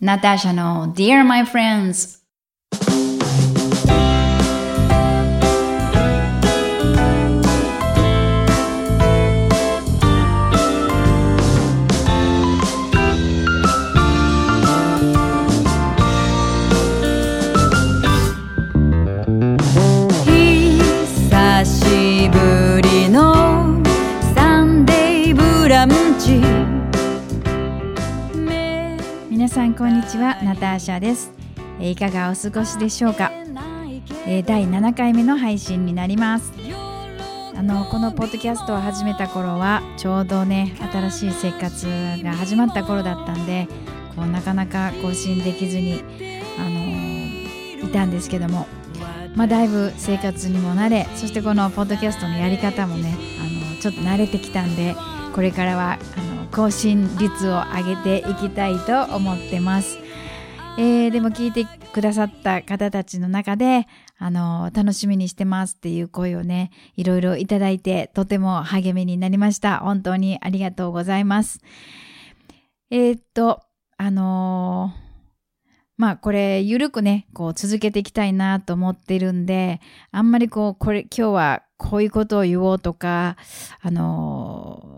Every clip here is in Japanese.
ナターシャの Dear My Friends こんにちはナターシャです。えいかがお過ごしでしょうか、え第7回目の配信になります。あのこのポッドキャストを始めた頃はちょうどね新しい生活が始まった頃だったんでこうなかなか更新できずにあのいたんですけどもまあだいぶ生活にも慣れそしてこのポッドキャストのやり方もねあのちょっと慣れてきたんでこれからはあの更新率を上げていきたいと思ってます。えーでも聞いてくださった方たちの中で、あの楽しみにしてますっていう声をね、いろいろいただいて、とても励みになりました。本当にありがとうございます。えーっと、あのーまあこれ、ゆるくね、こう続けていきたいなと思ってるんで、あんまりこう、これ、今日はこういうことを言おうとか、あの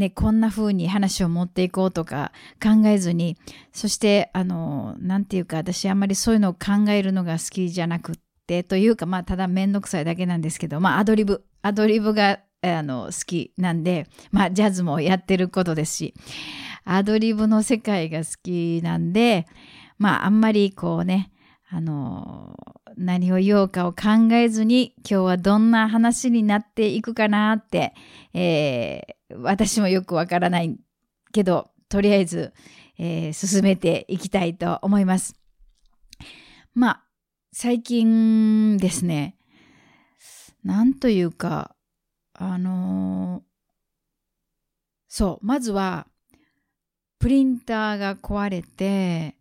ね、こんな風に話を持っていこうとか考えずに、そして、あのなんていうか、私あんまりそういうのを考えるのが好きじゃなくって、というか、まあ、ただめんどくさいだけなんですけど、まあ、アドリブ、アドリブが、あの、好きなんで、まあ、ジャズもやってることですし、アドリブの世界が好きなんで、まあ、あんまりこうね、あの何を言おうかを考えずに、今日はどんな話になっていくかなって、えー私もよくわからないけど、とりあえず、えー進めていきたいと思います。まあ、最近ですね、なんというか、あのーそう、まずは、プリンターが壊れて、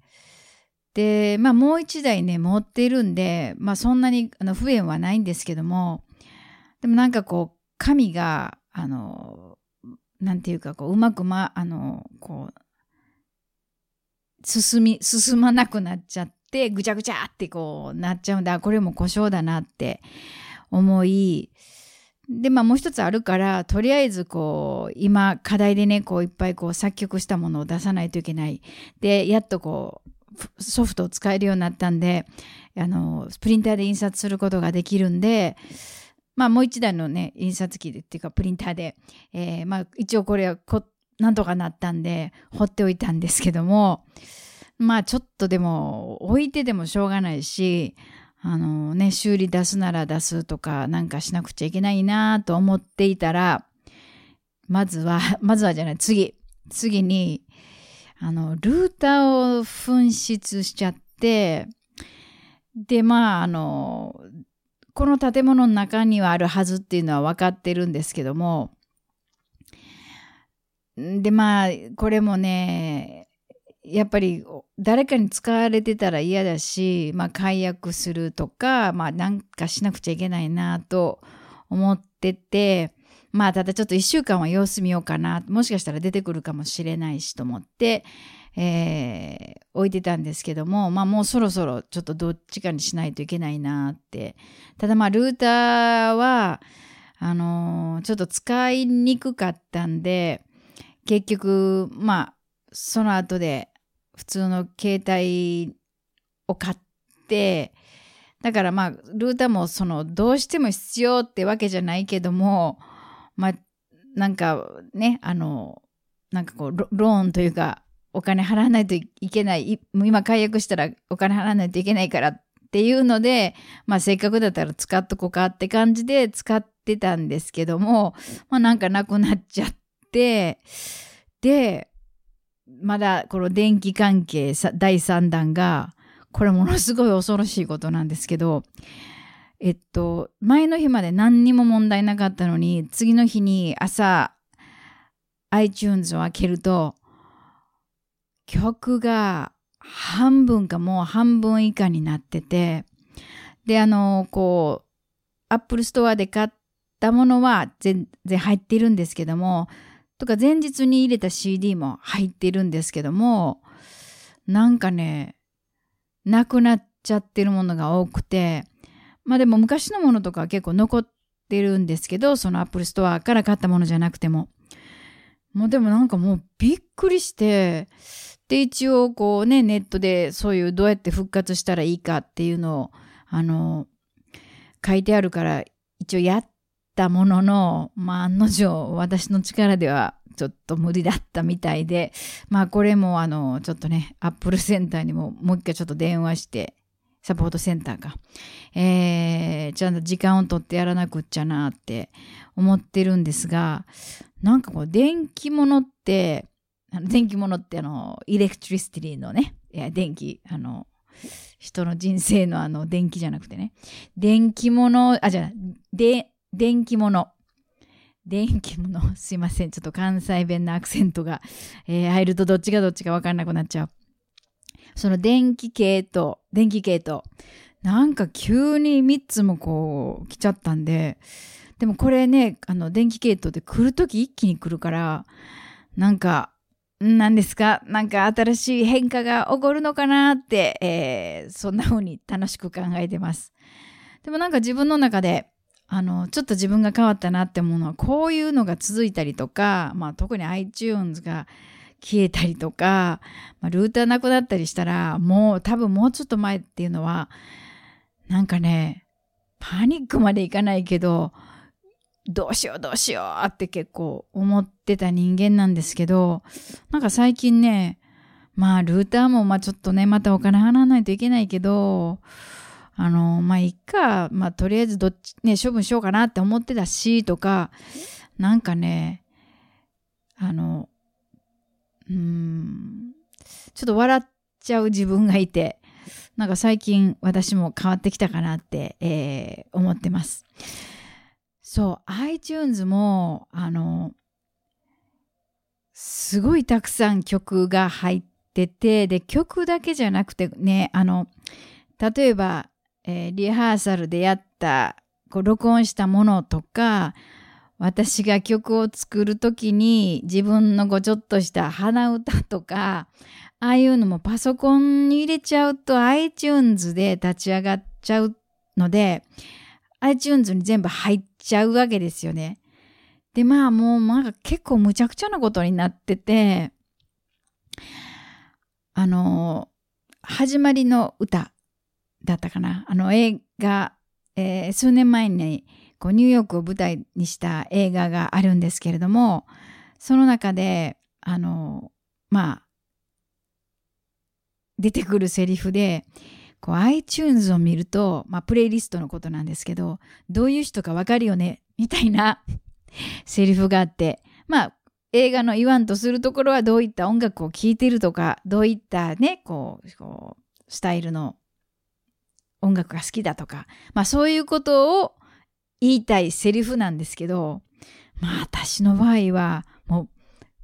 で、まあもう一台ね、持っているんで、まあそんなにあの不便はないんですけども、でもなんかこう、紙が、あの、なんていうか、こう、うまくま、あの、こう、進み、進まなくなっちゃって、ぐちゃぐちゃってこうなっちゃうんだ。これも故障だなって思い、で、まあもう一つあるから、とりあえずこう、今課題でね、こういっぱいこう作曲したものを出さないといけない。で、やっとこう、ソフトを使えるようになったんで、あの、プリンターで印刷することができるんで、まあもう一台のね、印刷機でっていうかプリンターで、えーまあ一応これはこなんとかなったんで、放っておいたんですけども、まあちょっとでも置いてでもしょうがないし、あのね、修理出すなら出すとかなんかしなくちゃいけないなと思っていたら、まずは、まずはじゃない、次、次に、あの、ルーターを紛失しちゃって、で、まあ、あの、この建物の中にはあるはずっていうのは分かってるんですけども、で、まあ、これもね、やっぱり誰かに使われてたら嫌だし、まあ、解約するとか、まあ、なんかしなくちゃいけないなと思ってて、まあ、ただちょっと一週間は様子見ようかな。もしかしたら出てくるかもしれないしと思って、えー置いてたんですけども、まあもうそろそろちょっとどっちかにしないといけないなって。ただまあルーターは、あのーちょっと使いにくかったんで、結局、まあ、その後で普通の携帯を買って、だからまあ、ルーターもその、どうしても必要ってわけじゃないけども、まあ、なんかね、あの、なんかこう、ロローンというか、お金払わないといけない、い今解約したらお金払わないといけないからっていうので、まあせっかくだったら使っとこうかって感じで使ってたんですけども、まあなんかなくなっちゃって、で、まだこの電気関係第3弾が、これものすごい恐ろしいことなんですけど、えっと、前の日まで何にも問題なかったのに、次の日に朝、iTunes を開けると、曲が半分かもう半分以下になってて、で、あの、こう、Apple Store で買ったものは全然入ってるんですけども、とか前日に入れた CD も入ってるんですけども、なんかね、なくなっちゃってるものが多くて、まあでも昔のものとかは結構残ってるんですけど、そのアップルストアから買ったものじゃなくても。もうでもなんかもうびっくりして、で一応こうね、ネットでそういうどうやって復活したらいいかっていうのを、あの、書いてあるから一応やったものの、まあ案の定私の力ではちょっと無理だったみたいで、まあこれもあの、ちょっとね、アップルセンターにももう一回ちょっと電話して、サポートセンターか。えー、ちゃんと時間を取ってやらなくっちゃなって思ってるんですが、なんかこう、電気物って、あの電気物ってあの、エレクトリシティのね、いや、電気、あの、人の人生のあの、電気じゃなくてね、電気物、あ、じゃあ、で、電気物。電気物、すいません。ちょっと関西弁のアクセントが、えー、入るとどっちがどっちかわかんなくなっちゃう。その電気系と、電気系と、なんか急に3つもこう来ちゃったんで、でもこれね、あの電気系統で来るとき一気に来るから、なんか、何ですか？なんか新しい変化が起こるのかなって、えー、そんな風に楽しく考えてます。でもなんか自分の中で、あの、ちょっと自分が変わったなって思うのは、こういうのが続いたりとか、まあ特に iTunes が消えたりとか、まあ、ルーターなくなったりしたら、もう多分もうちょっと前っていうのは、なんかね、パニックまでいかないけど、どうしようどうしようって結構思ってた人間なんですけど、なんか最近ね、まあルーターもまあちょっとね、またお金払わないといけないけど、あの、まあ、いっか、まあ、とりあえずどっち、ね、処分しようかなって思ってたし、とか、なんかね、あの、うん、ちょっと笑っちゃう自分がいて、なんか最近私も変わってきたかなって、えー、思ってます。そう、iTunes も、あの、すごいたくさん曲が入ってて、で、曲だけじゃなくてね、あの、例えば、えー、リハーサルでやったこう録音したものとか私が曲を作る時に自分のこうちょっとした鼻歌とかああいうのもパソコンに入れちゃうと iTunes で立ち上がっちゃうので iTunes に全部入っちゃうわけですよね。でまあもうなんか結構むちゃくちゃなことになっててあの始まりの歌だったかな。あの映画、えー、数年前にこうニューヨークを舞台にした映画があるんですけれども、その中で、あの、まあ、出てくるセリフで、こう iTunes を見ると、まあ、プレイリストのことなんですけど、どういう人かわかるよね、みたいな セリフがあって、まあ、映画の言わんとするところはどういった音楽を聴いてるとか、どういったね、こう、こうスタイルの音楽が好きだとか、まあそういうことを言いたいセリフなんですけど、まあ私の場合はもう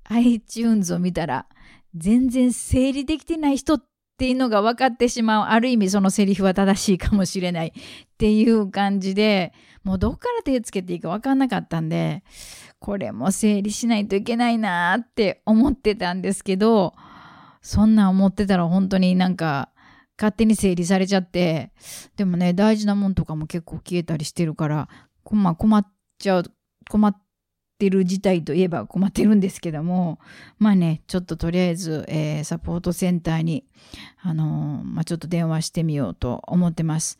iTunes を見たら全然整理できてない人っっていうのが分かってしまう。ある意味そのセリフは正しいかもしれないっていう感じで、もうどっから手つけていいか分かんなかったんで、これも整理しないといけないなって思ってたんですけど、そんな思ってたら本当になんか勝手に整理されちゃって、でもね、大事なもんとかも結構消えたりしてるから、まあ困っちゃう、困ってる事態といえば困ってるんですけども、まあね、ちょっととりあえず、えー、サポートセンターに、あのー、まあちょっと電話してみようと思ってます。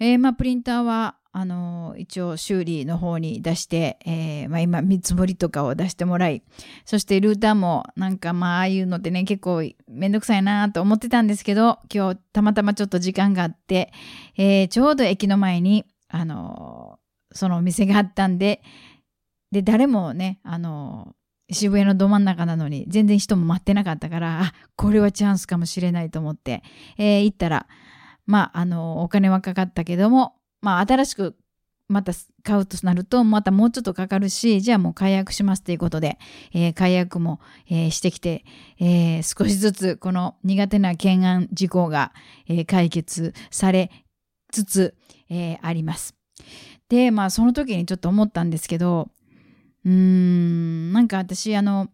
えー、まあプリンターは、あの、一応修理の方に出して、えー、まあ今見積もりとかを出してもらい、そしてルーターもなんかまあああいうのってね結構めんどくさいなと思ってたんですけど、今日たまたまちょっと時間があって、えー、ちょうど駅の前に、あの、そのお店があったんで、で、誰もね、あの、渋谷のど真ん中なのに全然人も待ってなかったから、あ、これはチャンスかもしれないと思って、えー、行ったら、まあ、あの、お金はかかったけども、まあ、新しくまた買うとなると、またもうちょっとかかるし、じゃあもう解約しますということで、えー、解約も、えー、してきて、えー、少しずつこの苦手な懸案事項が、えー、解決されつつ、えー、あります。で、まあその時にちょっと思ったんですけど、うん、なんか私、あの、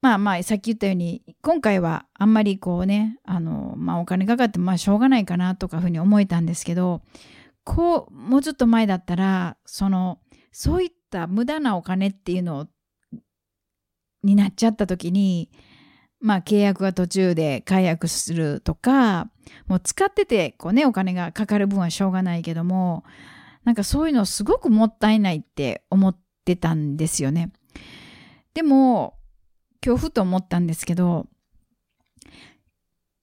まあまあさっき言ったように今回はあんまりこうねあの、まあ、お金かかってまあしょうがないかなとかふうに思えたんですけどこうもうちょっと前だったらそのそういった無駄なお金っていうのになっちゃった時にまあ契約が途中で解約するとかもう使っててこうねお金がかかる分はしょうがないけどもなんかそういうのすごくもったいないって思ってたんですよね。でも今日ふと思ったんですけど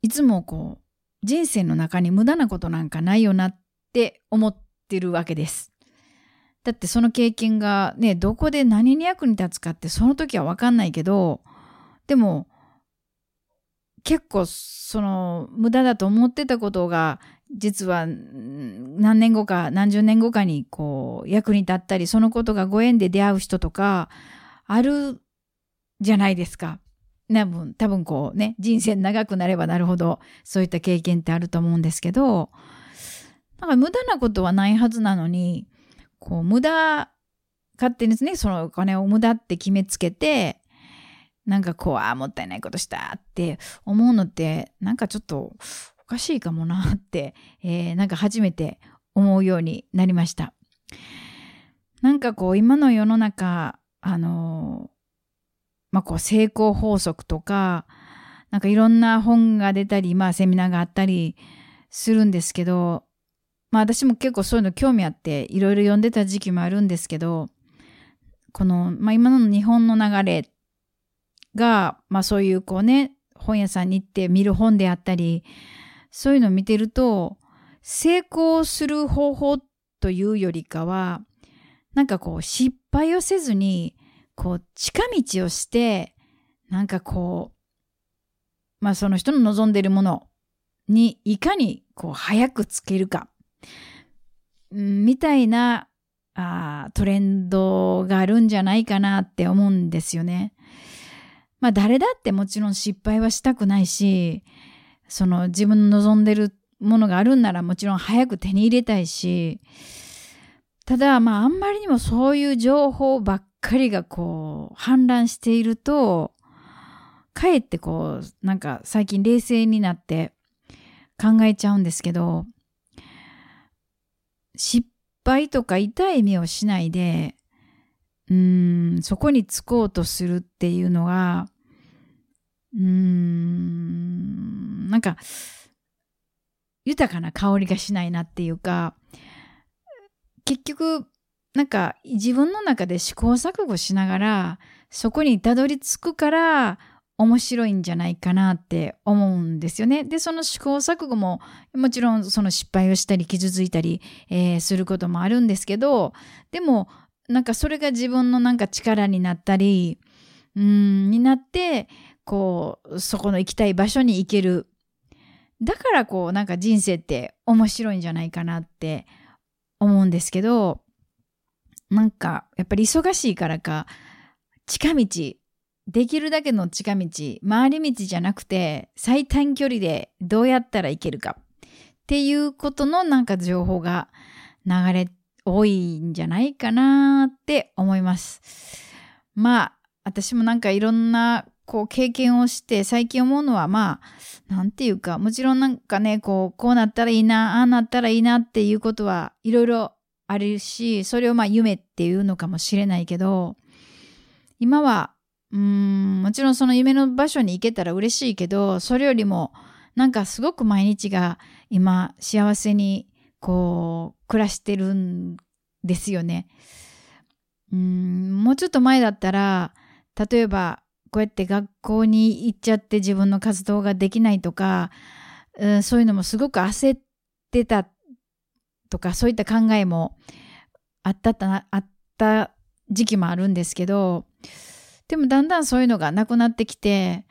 いつもこう人生の中に無駄なことなんかないよなって思ってるわけです。だってその経験がねどこで何に役に立つかってその時は分かんないけどでも結構その無駄だと思ってたことが実は何年後か何十年後かにこう役に立ったりそのことがご縁で出会う人とかあるじゃないですか。多分多分こうね人生長くなればなるほどそういった経験ってあると思うんですけどなんか無駄なことはないはずなのにこう無駄勝手にですねそのお金を無駄って決めつけてなんかこうああもったいないことしたって思うのってなんかちょっとおかしいかもなって、えー、なんか初めて思うようになりました。なんかこう今の世の中あのまあこう成功法則とかなんかいろんな本が出たりまあセミナーがあったりするんですけどまあ私も結構そういうの興味あっていろいろ読んでた時期もあるんですけどこの、まあ、今の日本の流れが、まあ、そういうこうね本屋さんに行って見る本であったりそういうのを見てると成功する方法っというよりかはなんかこう失敗をせずにこう近道をしてなんかこうまあその人の望んでいるものにいかにこう早くつけるかみたいなあトレンドがあるんじゃないかなって思うんですよね。まあ誰だってもちろん失敗はしたくないし、その自分の望んでるものがあるんならもちろん早く手に入れたいし、ただまああんまりにもそういう情報ばっかりがこう氾濫していると、かえってこうなんか最近冷静になって考えちゃうんですけど、失敗とか痛い目をしないで、うーん、そこにつこうとするっていうのが、うーん、なんか、豊かな香りがしないなっていうか、結局、なんか自分の中で試行錯誤しながら、そこにたどり着くから、面白いんじゃないかなって思うんですよね。で、その試行錯誤ももちろんその失敗をしたり傷ついたり、えー、することもあるんですけど、でもなんかそれが自分のなんか力になったり、うん、になって、こう、そこの行きたい場所に行ける。だからこうなんか人生って面白いんじゃないかなって思うんですけど、なんかやっぱり忙しいからか、近道できるだけの近道、回り道じゃなくて、最短距離でどうやったらいけるかっていうことのなんか情報が流れ多いんじゃないかなって思います。まあ、私もなんかいろんなこう経験をして最近思うのはまあ、なんていうか、もちろんなんかね、こう、こうなったらいいな、ああなったらいいなっていうことはいろいろあるし、それをまあ夢っていうのかもしれないけど、今はうんもちろんその夢の場所に行けたら嬉しいけどそれよりもなんかすごく毎日が今幸せにこう暮らしてるんですよね。うんもうちょっと前だったら例えばこうやって学校に行っちゃって自分の活動ができないとか、うん、そういうのもすごく焦ってたとかそういった考えもあったあった時期もあるんですけどでもだんだんそういうのがなくなってきて、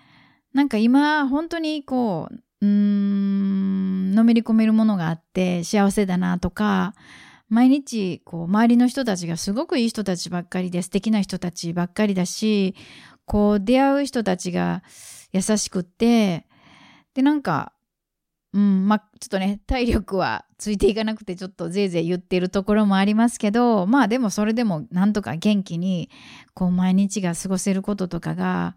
なんか今本当にこう、うーん、のめり込めるものがあって幸せだなとか、毎日こう周りの人たちがすごくいい人たちばっかりで素敵な人たちばっかりだし、こう出会う人たちが優しくって、でなんかうん、まあちょっとね体力はついていかなくてちょっとぜいぜい言ってるところもありますけどまあでもそれでもなんとか元気にこう毎日が過ごせることとかが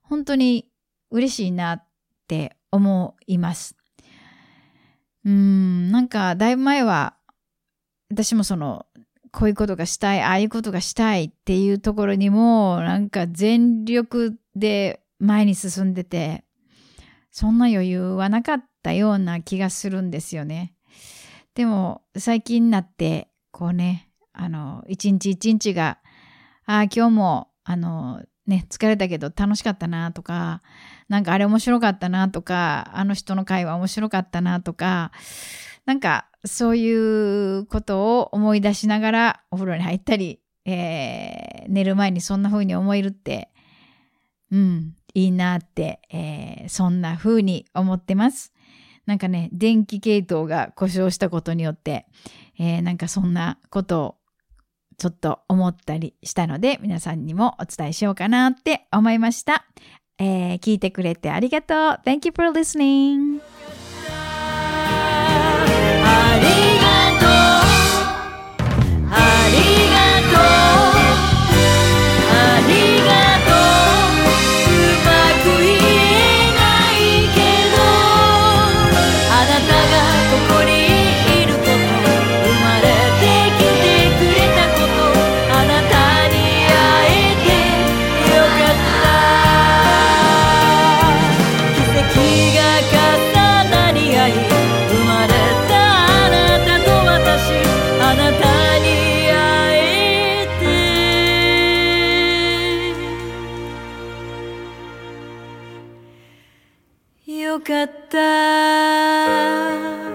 本当に嬉しいなって思います。うん、なんかだいぶ前は私もそのこういうことがしたい、ああいうことがしたいっていうところにもなんか全力で前に進んでてそんな余裕はなかったような気がするんですよね。でも最近になってこうねあの一日一日がああ今日もあのね疲れたけど楽しかったなとかなんかあれ面白かったなとかあの人の会話面白かったなとかなんかそういうことを思い出しながらお風呂に入ったり、えー、寝る前にそんな風に思えるってうんいいなって、えー、そんな風に思ってます。なんかね、電気系統が故障したことによって、えー、なんかそんなことをちょっと思ったりしたので、皆さんにもお伝えしようかなって思いました。えー、聞いてくれてありがとう。Thank you for listening. Maria. よかった。